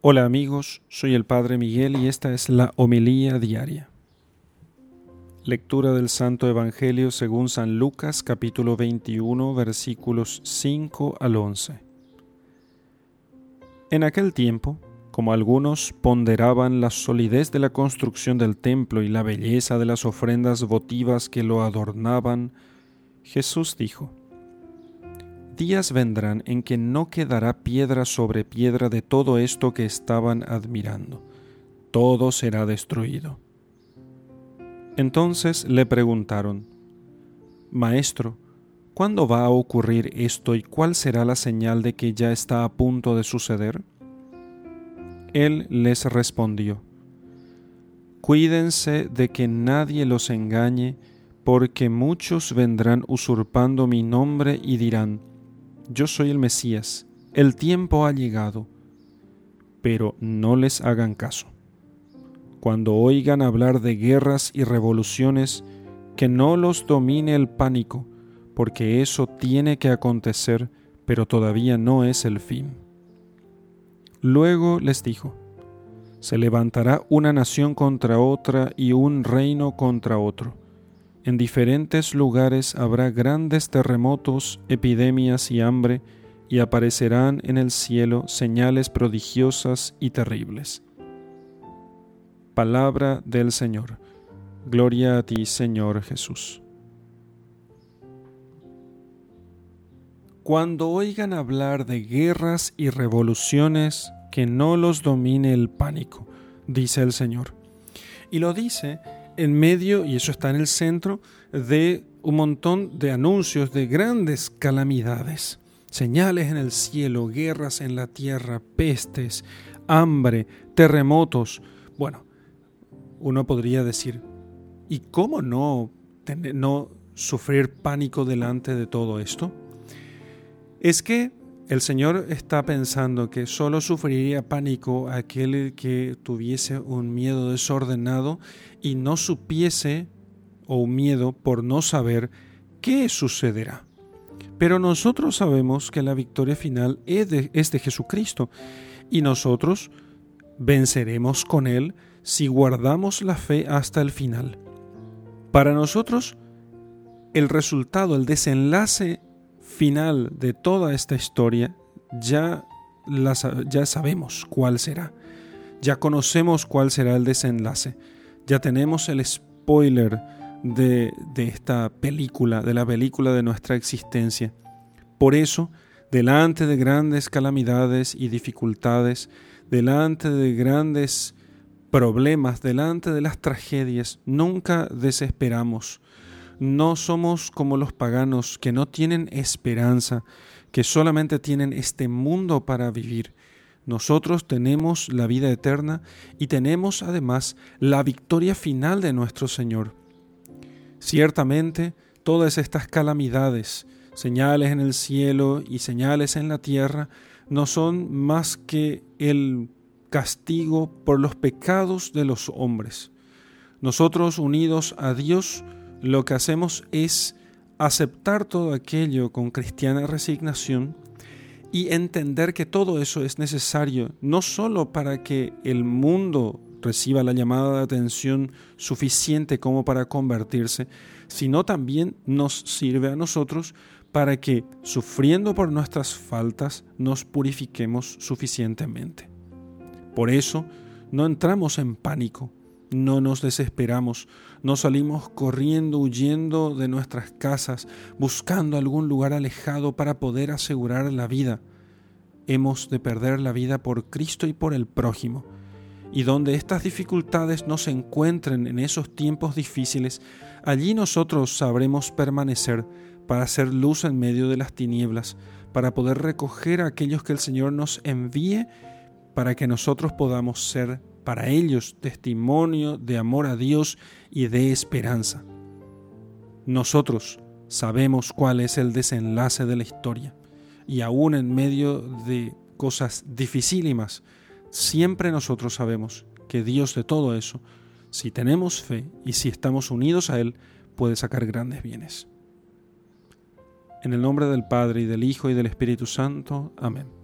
Hola amigos, soy el Padre Miguel y esta es la homilía diaria. Lectura del Santo Evangelio según San Lucas capítulo 21 versículos 5 al 11. En aquel tiempo, como algunos ponderaban la solidez de la construcción del templo y la belleza de las ofrendas votivas que lo adornaban, Jesús dijo, días vendrán en que no quedará piedra sobre piedra de todo esto que estaban admirando. Todo será destruido. Entonces le preguntaron, Maestro, ¿cuándo va a ocurrir esto y cuál será la señal de que ya está a punto de suceder? Él les respondió, Cuídense de que nadie los engañe, porque muchos vendrán usurpando mi nombre y dirán, yo soy el Mesías, el tiempo ha llegado, pero no les hagan caso. Cuando oigan hablar de guerras y revoluciones, que no los domine el pánico, porque eso tiene que acontecer, pero todavía no es el fin. Luego les dijo, se levantará una nación contra otra y un reino contra otro en diferentes lugares habrá grandes terremotos, epidemias y hambre, y aparecerán en el cielo señales prodigiosas y terribles. Palabra del Señor. Gloria a ti, Señor Jesús. Cuando oigan hablar de guerras y revoluciones, que no los domine el pánico, dice el Señor. Y lo dice en medio, y eso está en el centro, de un montón de anuncios de grandes calamidades, señales en el cielo, guerras en la tierra, pestes, hambre, terremotos. Bueno, uno podría decir, ¿y cómo no, no sufrir pánico delante de todo esto? Es que el Señor está pensando que solo sufriría pánico aquel que tuviese un miedo desordenado y no supiese o un miedo por no saber qué sucederá. Pero nosotros sabemos que la victoria final es de, es de Jesucristo y nosotros venceremos con Él si guardamos la fe hasta el final. Para nosotros, el resultado, el desenlace final de toda esta historia ya, ya sabemos cuál será. Ya conocemos cuál será el desenlace. Ya tenemos el spoiler de, de esta película, de la película de nuestra existencia. Por eso, delante de grandes calamidades y dificultades, delante de grandes problemas, delante de las tragedias, nunca desesperamos, no somos como los paganos que no tienen esperanza, que solamente tienen este mundo para vivir. Nosotros tenemos la vida eterna y tenemos además la victoria final de nuestro Señor. Ciertamente, todas estas calamidades, señales en el cielo y señales en la tierra, no son más que el castigo por los pecados de los hombres. Nosotros unidos a Dios, lo que hacemos es aceptar todo aquello con cristiana resignación y entender que todo eso es necesario no solo para que el mundo reciba la llamada de atención suficiente como para convertirse, sino también nos sirve a nosotros para que, sufriendo por nuestras faltas, nos purifiquemos suficientemente. Por eso, no entramos en pánico, no nos desesperamos, no salimos corriendo, huyendo de nuestras casas, buscando algún lugar alejado para poder asegurar la vida. Hemos de perder la vida por Cristo y por el prójimo. Y donde estas dificultades nos encuentren en esos tiempos difíciles, allí nosotros sabremos permanecer para hacer luz en medio de las tinieblas, para poder recoger a aquellos que el Señor nos envíe, para que nosotros podamos ser para ellos testimonio de amor a Dios y de esperanza. Nosotros sabemos cuál es el desenlace de la historia y aún en medio de cosas dificílimas, siempre nosotros sabemos que Dios de todo eso, si tenemos fe y si estamos unidos a Él, puede sacar grandes bienes. En el nombre del Padre y del Hijo y del Espíritu Santo. Amén.